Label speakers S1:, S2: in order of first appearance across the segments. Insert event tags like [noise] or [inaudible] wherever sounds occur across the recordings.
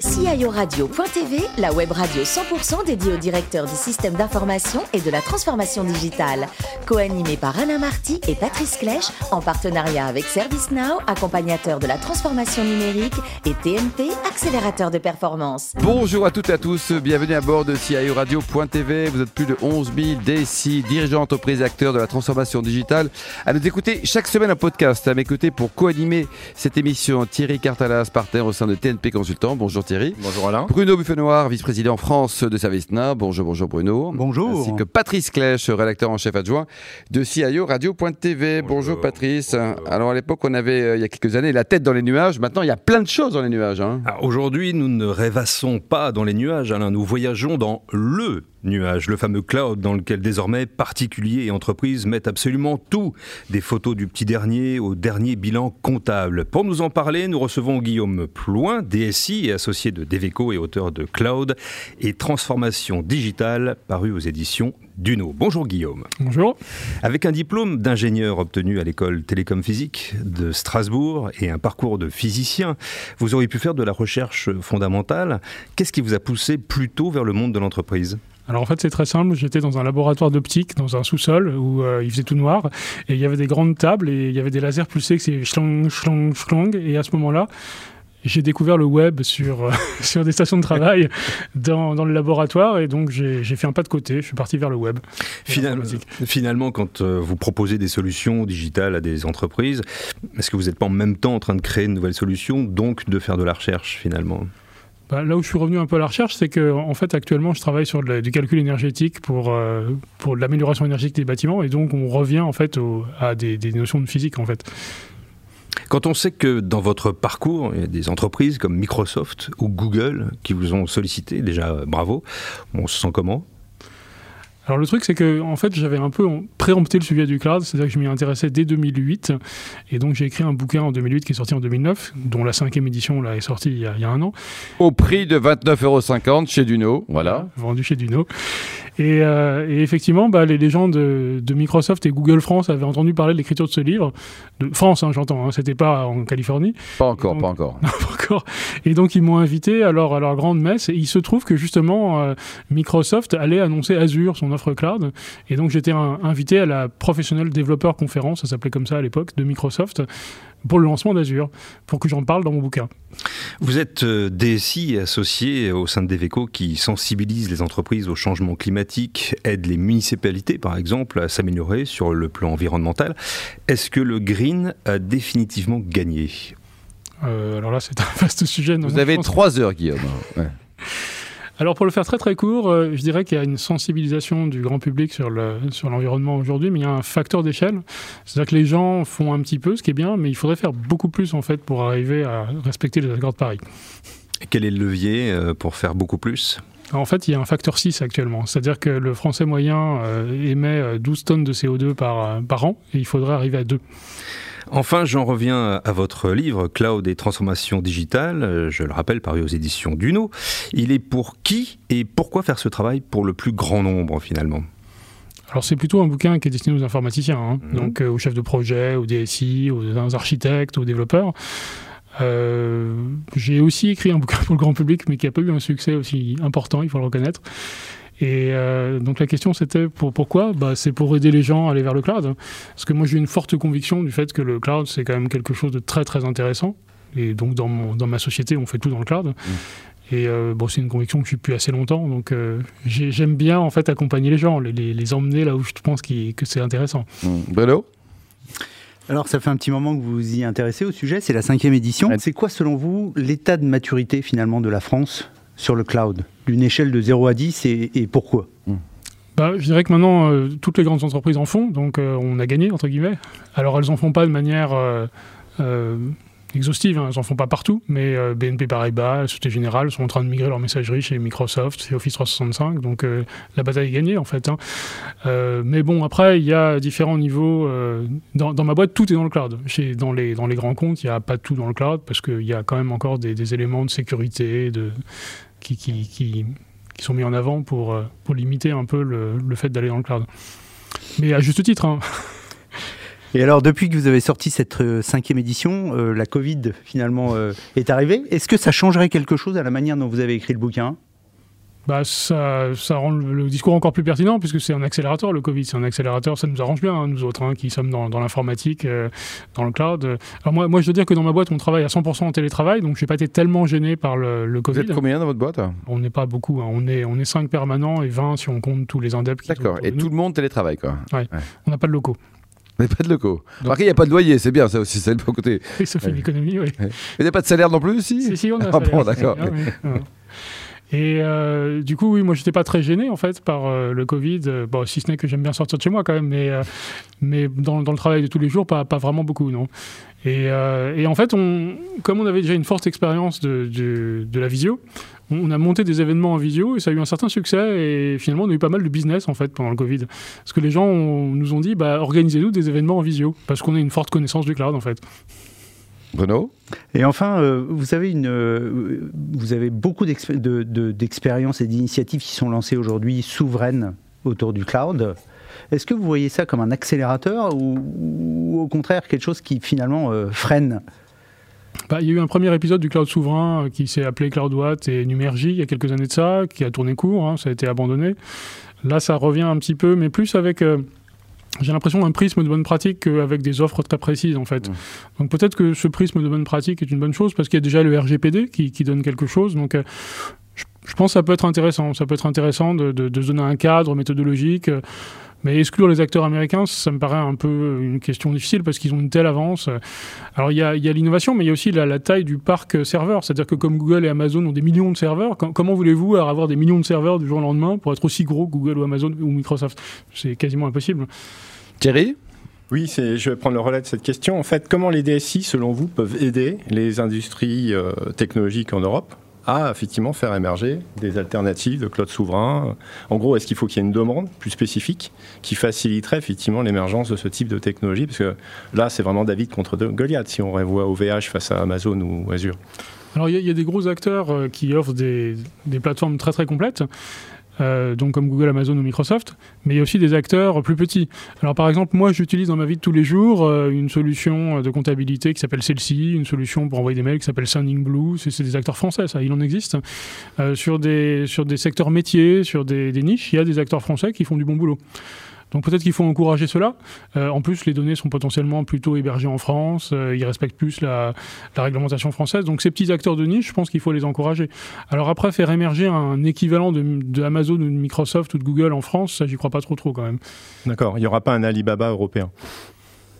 S1: CIORadio.tv, la web radio 100% dédiée aux directeurs du système d'information et de la transformation digitale. Co-animée par Alain Marty et Patrice Clèche, en partenariat avec ServiceNow, accompagnateur de la transformation numérique, et TNP, accélérateur de performance.
S2: Bonjour à toutes et à tous, bienvenue à bord de CIORadio.tv. Vous êtes plus de 11 000 DSI, dirigeants entreprises acteurs de la transformation digitale, à nous écouter chaque semaine un podcast. À côtés pour co-animer cette émission, Thierry Cartalas, partenaire au sein de TNP Consultant. Bonjour Thierry.
S3: Bonjour Alain.
S2: Bruno Buffenoir, vice-président France de ServiceNow. Bonjour, bonjour Bruno.
S4: Bonjour.
S2: Ainsi que Patrice Clèche, rédacteur en chef adjoint de CIO Radio.tv. Bonjour. bonjour. Patrice. Alors à l'époque, on avait, euh, il y a quelques années, la tête dans les nuages. Maintenant, il y a plein de choses dans les nuages. Hein.
S3: Aujourd'hui, nous ne rêvassons pas dans les nuages, Alain. Nous voyageons dans le nuage, le fameux cloud dans lequel désormais particuliers et entreprises mettent absolument tout, des photos du petit dernier au dernier bilan comptable. Pour nous en parler, nous recevons Guillaume Plouin, DSI et associé de Deveco et auteur de Cloud et Transformation Digitale, paru aux éditions Duno. Bonjour Guillaume.
S5: Bonjour.
S3: Avec un diplôme d'ingénieur obtenu à l'école Télécom Physique de Strasbourg et un parcours de physicien, vous auriez pu faire de la recherche fondamentale. Qu'est-ce qui vous a poussé plutôt vers le monde de l'entreprise?
S5: Alors en fait c'est très simple, j'étais dans un laboratoire d'optique, dans un sous-sol où euh, il faisait tout noir, et il y avait des grandes tables, et il y avait des lasers pulsés qui c'est schlong, schlong, et à ce moment-là, j'ai découvert le web sur, euh, [laughs] sur des stations de travail [laughs] dans, dans, le laboratoire. Et donc j'ai fait un pas de côté, je suis parti vers le web.
S3: Finalement, finalement quand euh, vous proposez des solutions digitales à des entreprises, est-ce que vous n'êtes pas en même temps en train de créer une nouvelle solution, donc de faire de la recherche finalement?
S5: Bah, là où je suis revenu un peu à la recherche, c'est que en fait actuellement je travaille sur du calcul énergétique pour, euh, pour l'amélioration énergétique des bâtiments et donc on revient en fait à des, des, notions de physique en fait.
S3: Quand on sait que dans votre parcours, il y a des entreprises comme Microsoft ou Google qui vous ont sollicité, déjà bravo, on se sent comment?
S5: Alors le truc, c'est que en fait, j'avais un peu préempté le sujet du cloud, c'est-à-dire que je m'y intéressais dès 2008, et donc j'ai écrit un bouquin en 2008 qui est sorti en 2009, dont la cinquième édition là, est sortie il y, a, un an.
S2: Au prix de 29,50 euros chez Duno, voilà.
S5: Vendu chez Duno. Et, euh, effectivement, bah, les, gens de, Microsoft et Google France avaient entendu parler de l'écriture de ce livre. De France, hein, j'entends, hein, c'était pas en Californie.
S2: Pas encore, pas encore. [laughs]
S5: pas encore. Et donc, ils m'ont invité à leur, à leur grande messe. Et il se trouve que justement, euh, Microsoft allait annoncer Azure, son offre cloud. Et donc, j'étais invité à la Professional Developer Conference, ça s'appelait comme ça à l'époque, de Microsoft pour le lancement d'Azure, pour que j'en parle dans mon bouquin.
S3: Vous êtes euh, DSI associé au sein de Deveco qui sensibilise les entreprises au changement climatique, aide les municipalités par exemple à s'améliorer sur le plan environnemental. Est-ce que le green a définitivement gagné?
S5: Euh, Alors là, c'est un vaste sujet.
S2: Vous avez trois heures, Guillaume. [laughs]
S5: Alors pour le faire très très court, euh, je dirais qu'il y a une sensibilisation du grand public sur l'environnement sur aujourd'hui, mais il y a un facteur d'échelle. C'est-à-dire que les gens font un petit peu, ce qui est bien, mais il faudrait faire beaucoup plus en fait pour arriver à respecter les accords de Paris.
S3: Et quel est le levier euh, pour faire beaucoup plus?
S5: En fait, il y a un facteur 6 actuellement. C'est-à-dire que le français moyen euh, émet 12 tonnes de CO2 par, par an et il faudrait arriver à 2.
S3: Enfin, j'en reviens à votre livre Cloud et transformation digitale, je le rappelle, paru aux éditions Duno. Il est pour qui et pourquoi faire ce travail pour le plus grand nombre finalement?
S5: Alors c'est plutôt un bouquin qui est destiné aux informaticiens, hein. mhm. donc euh, aux chefs de projet, aux DSI, aux architectes, aux développeurs. Euh, j'ai aussi écrit un bouquin [laughs] pour le grand public, mais qui n'a pas eu un succès aussi important, il faut le reconnaître. Et euh, donc la question c'était pour, pourquoi? Bah, C'est pour aider les gens à aller vers le cloud. Parce que moi j'ai une forte conviction du fait que le cloud c'est quand même quelque chose de très très intéressant. Et donc dans, mon, dans ma société on fait tout dans le cloud. Mmh. Et euh, bon, c'est une conviction que je suis depuis assez longtemps, donc euh, j'aime bien en fait accompagner les gens, les, les, emmener là où je pense que c'est intéressant.
S2: Mmh. Bruno?
S4: Alors, ça fait un petit moment que vous vous y intéressez au sujet, c'est la cinquième édition. C'est quoi, selon vous, l'état de maturité finalement de la France? Sur le cloud D'une échelle de 0 à 10 et, pourquoi hmm.
S5: bah, je dirais que maintenant, euh, toutes les grandes entreprises en font, donc euh, on a gagné, entre guillemets. Alors, elles n'en font pas de manière euh, exhaustive, hein, elles n'en font pas partout, mais BNP Paribas, la Société Générale sont en train de migrer leur messagerie chez Microsoft, c'est Office 365, donc la bataille est gagnée, en fait. Hein. mais bon, après, il y a différents niveaux. Dans, ma boîte, tout est dans le cloud. Chez, dans, les, dans les grands comptes, il n'y a pas tout dans le cloud, parce qu'il y a quand même encore des, des éléments de sécurité, de qui, qui, qui, sont mis en avant pour, euh, pour limiter un peu le, le fait d'aller dans le cloud. Mais à juste titre. Hein. [laughs]
S4: Et alors, depuis que vous avez sorti cette euh, cinquième édition, euh, la Covid finalement est arrivée. Est-ce que ça changerait quelque chose à la manière dont vous avez écrit le bouquin?
S5: Bah, ça, ça rend le, le discours encore plus pertinent puisque c'est un accélérateur le Covid. C'est un accélérateur, ça nous arrange bien, hein, nous autres, hein, qui sommes dans, dans l'informatique, euh, dans le cloud. Alors moi, moi, je veux dire que dans ma boîte, on travaille à 100% en télétravail, donc j'ai pas été tellement gêné par le, le
S2: Vous
S5: Covid.
S2: êtes combien dans votre boîte?
S5: On n'est pas beaucoup, hein. on est on est 5 permanents et 20 si on compte tous les indeps.
S2: D'accord. Et tout le monde télétravaille, quoi.
S5: On n'a pas de locaux.
S2: Mais pas de locaux.
S5: Donc-
S2: Après, il n'y a pas de loyer, c'est bien, ça aussi, c'est le bon côté. [laughs]
S5: Et ça fait
S2: Ouais.
S5: l'économie, oui.
S2: Mais il n'y a pas de salaire non plus, si?
S5: Si, si, on a
S2: Ah bon, d'accord. [laughs]
S5: Et euh, du coup, oui, moi, j'étais pas très gêné en fait par euh, le Covid. Euh, bon, si ce n'est que j'aime bien sortir de chez moi quand même, mais mais dans, dans le travail de tous les jours, pas, pas vraiment beaucoup, non. Et, et en fait, on, comme on avait déjà une forte expérience de, de, la visio, on a monté des événements en visio et ça a eu un certain succès. Et finalement, on a eu pas mal de business en fait pendant le Covid, parce que les gens nous ont dit, bah, organisez-nous des événements en visio, parce qu'on a une forte connaissance du cloud en fait.
S2: Bruno
S4: Et enfin, euh, vous avez une, euh, vous avez beaucoup d'expé- de- de- d'expériences et d'initiatives qui sont lancées aujourd'hui souveraines autour du cloud. Est-ce que vous voyez ça comme un accélérateur ou, ou au contraire quelque chose qui finalement euh, freine?
S5: Bah, il y a eu un premier épisode du cloud souverain qui s'est appelé CloudWatt et Numergy il y a quelques années de ça, qui a tourné court, hein, ça a été abandonné. Là, ça revient un petit peu, mais plus avec, euh, j'ai l'impression, un prisme de bonne pratique qu'avec des offres très précises, en fait.
S2: Mmh.
S5: Donc peut-être que ce prisme de bonne pratique est une bonne chose, parce qu'il y a déjà le RGPD qui, qui donne quelque chose. Donc euh, je, je pense que ça peut être intéressant. Ça peut être intéressant de, de- donner un cadre méthodologique. euh, mais exclure les acteurs américains, ça me paraît un peu une question difficile parce qu'ils ont une telle avance. Alors il y a, il y a l'innovation, mais il y a aussi la, la taille du parc serveur. C'est-à-dire que comme Google et Amazon ont des millions de serveurs, com- comment voulez-vous avoir des millions de serveurs du jour au lendemain pour être aussi gros que Google ou Amazon ou Microsoft? C'est quasiment impossible.
S2: Thierry?
S6: Oui, je vais prendre le relais de cette question. En fait, comment les DSI, selon vous, peuvent aider les industries euh, technologiques en Europe? À effectivement faire émerger des alternatives de cloud souverain En gros, est-ce qu'il faut qu'il y ait une demande plus spécifique qui faciliterait effectivement l'émergence de ce type de technologie? Parce que là, c'est vraiment David contre Goliath si on revoit OVH face à Amazon ou Azure.
S5: Alors il y, a- il y a des gros acteurs euh, qui offrent des, des plateformes très très complètes. Euh, donc comme Google, Amazon ou Microsoft, mais il y a aussi des acteurs plus petits. Alors par exemple, moi j'utilise dans ma vie de tous les jours euh, une solution de comptabilité qui s'appelle Celsi, une solution pour envoyer des mails qui s'appelle Sending Blue, c'est des acteurs français, ça, il en existe. Euh, sur, des, sur des secteurs métiers, sur des niches, il y a des acteurs français qui font du bon boulot. Donc peut-être qu'il faut encourager cela. Euh, en plus, les données sont potentiellement plutôt hébergées en France, euh, ils respectent plus la, la réglementation française. Donc ces petits acteurs de niche, je pense qu'il faut les encourager. Alors après, faire émerger un équivalent de, de Amazon ou de Microsoft ou de Google en France, ça, j'y crois pas trop trop quand même.
S6: D'accord, il n'y aura pas un Alibaba européen?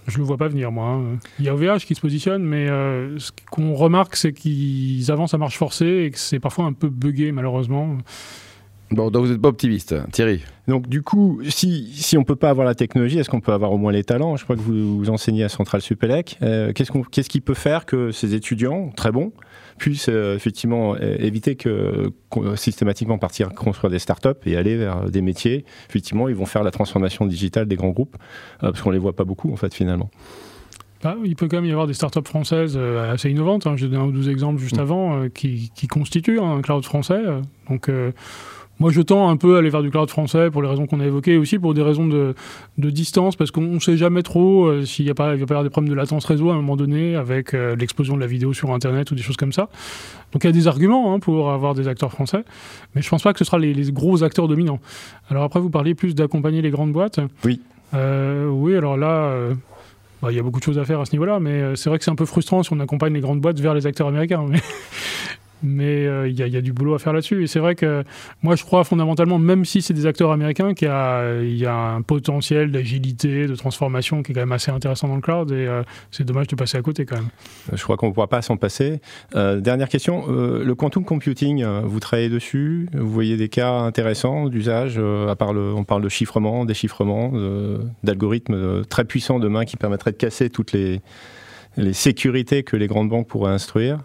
S5: Je le vois pas venir, moi. hein. Il y a OVH qui se positionne, mais euh, ce qu'on remarque, c'est qu'ils avancent à marche forcée et que c'est parfois un peu buggé, malheureusement.
S2: Bon, donc vous n'êtes pas optimiste, Thierry.
S6: Donc du coup, si, si on ne peut pas avoir la technologie, est-ce qu'on peut avoir au moins les talents? Je crois que vous, vous enseignez à Centrale Supélec. Euh, qu'est-ce, qu'on, qu'est-ce qui peut faire que ces étudiants, très bons, puissent euh, effectivement euh, éviter que qu'on- systématiquement partir construire des startups et aller vers des métiers? Effectivement, ils vont faire la transformation digitale des grands groupes, euh, parce qu'on les voit pas beaucoup en fait finalement.
S5: Bah, il peut quand même y avoir des startups françaises euh, assez innovantes. Hein. J'ai donné un ou deux exemples juste
S6: Mm. avant,
S5: qui, qui constituent un cloud français. euh. Donc, euh, moi, je tends un peu à aller vers du cloud français pour les raisons qu'on a évoquées, aussi pour des raisons de, de distance, parce qu'on ne sait jamais trop euh, s'il n'y a pas, il va pas y avoir des problèmes de latence réseau à un moment donné avec euh, l'explosion de la vidéo sur Internet ou des choses comme ça. Donc, il y a des arguments hein, pour avoir des acteurs français, mais je pense pas que ce sera les, les gros acteurs dominants. Alors après, vous parliez plus d'accompagner les grandes boîtes.
S6: Oui.
S5: Euh, oui, alors là. bah, Il y a beaucoup de choses à faire à ce niveau-là, mais c'est vrai que c'est un peu frustrant si on accompagne les grandes boîtes vers les acteurs américains. Mais mais, euh, il y, a- du boulot à faire là-dessus. Et c'est vrai que moi, je crois fondamentalement, même si c'est des acteurs américains, qu'il y a, un potentiel d'agilité, de transformation qui est quand même assez intéressant dans le cloud. Et euh, c'est dommage de passer à côté quand même.
S6: Je crois qu'on ne pourra pas s'en passer. Euh, dernière question, le quantum computing, vous travaillez dessus? Vous voyez des cas intéressants d'usage À on parle de chiffrement, déchiffrement, d'algorithmes très puissants demain qui permettraient de casser toutes les sécurités que les grandes banques pourraient instruire.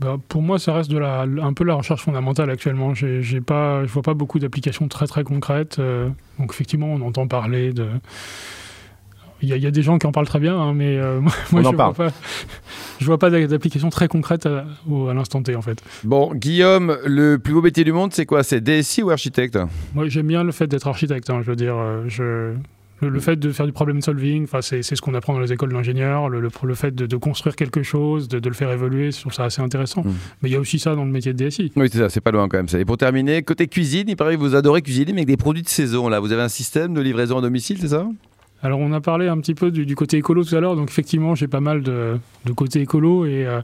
S5: Bah, pour moi, ça reste de la, un peu la recherche fondamentale actuellement. J'ai, j'ai pas, je vois pas beaucoup d'applications très très concrètes. euh, donc effectivement, on entend parler de. Il y, a- il y a des gens qui en parlent très bien, hein, mais euh, [laughs] moi,
S6: On
S5: je vois
S6: parle.
S5: pas. Je vois pas d'application très concrète à, au- à l'instant T en fait.
S2: Bon, Guillaume, le plus beau métier du monde, c'est quoi? C'est DSI ou architecte?
S5: Moi, j'aime bien le fait d'être architecte. hein, je veux dire, euh, je Le, fait de faire du problem solving, c'est ce qu'on apprend dans les écoles d'ingénieurs, le, le, fait de, construire quelque chose, de, le faire évoluer, je trouve ça assez intéressant. Mm. Mais il y a aussi ça dans le métier de DSI.
S2: Oui, c'est ça, c'est pas loin quand même ça. Et pour terminer, côté cuisine, il paraît que vous adorez cuisiner, mais avec des produits de saison. Là, vous avez un système de livraison à domicile, c'est ça?
S5: Alors on a parlé un petit peu du, côté écolo tout à l'heure, donc effectivement j'ai pas mal de, côté écolo et euh,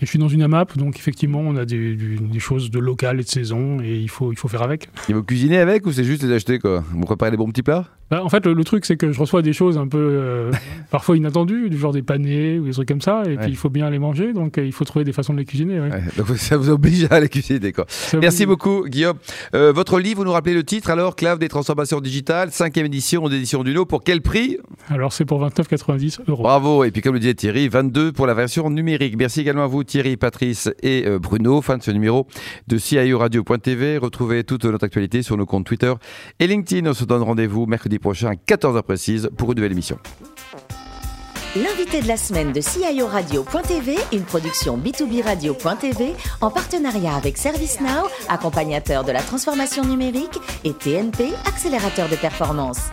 S5: et je suis dans une AMAP, donc effectivement, on a des, choses de local et de saison, et il faut, il faut faire avec.
S2: Et vous cuisinez avec ou c'est juste les acheter quoi? Vous préparez des bons petits plats?
S5: Bah, En fait, le, truc, c'est que je reçois des choses un peu euh, parfois inattendues, du genre des panés ou des trucs comme ça, et puis il faut bien les manger, donc euh, il faut trouver des façons de les cuisiner.
S2: donc ça vous oblige à les cuisiner. Quoi. Merci beaucoup, Guillaume. Euh, votre livre, vous nous rappelez le titre alors Clave des transformations digitales, cinquième édition d'édition Duno, pour quel prix?
S5: Alors c'est pour 29,90 euros.
S2: Bravo, et puis comme le disait Thierry, 22 pour la version numérique. Merci également à vous, Thierry, Patrice et euh, Bruno. Fin de ce numéro de CIO Radio.tv. Retrouvez toute notre actualité sur nos comptes Twitter et LinkedIn. On se donne rendez-vous mercredi prochain à 14h précise pour une nouvelle émission.
S1: L'invité de la semaine de CIO Radio.tv, une production B2B Radio.tv en partenariat avec ServiceNow, accompagnateur de la transformation numérique, et TNP, accélérateur de performance.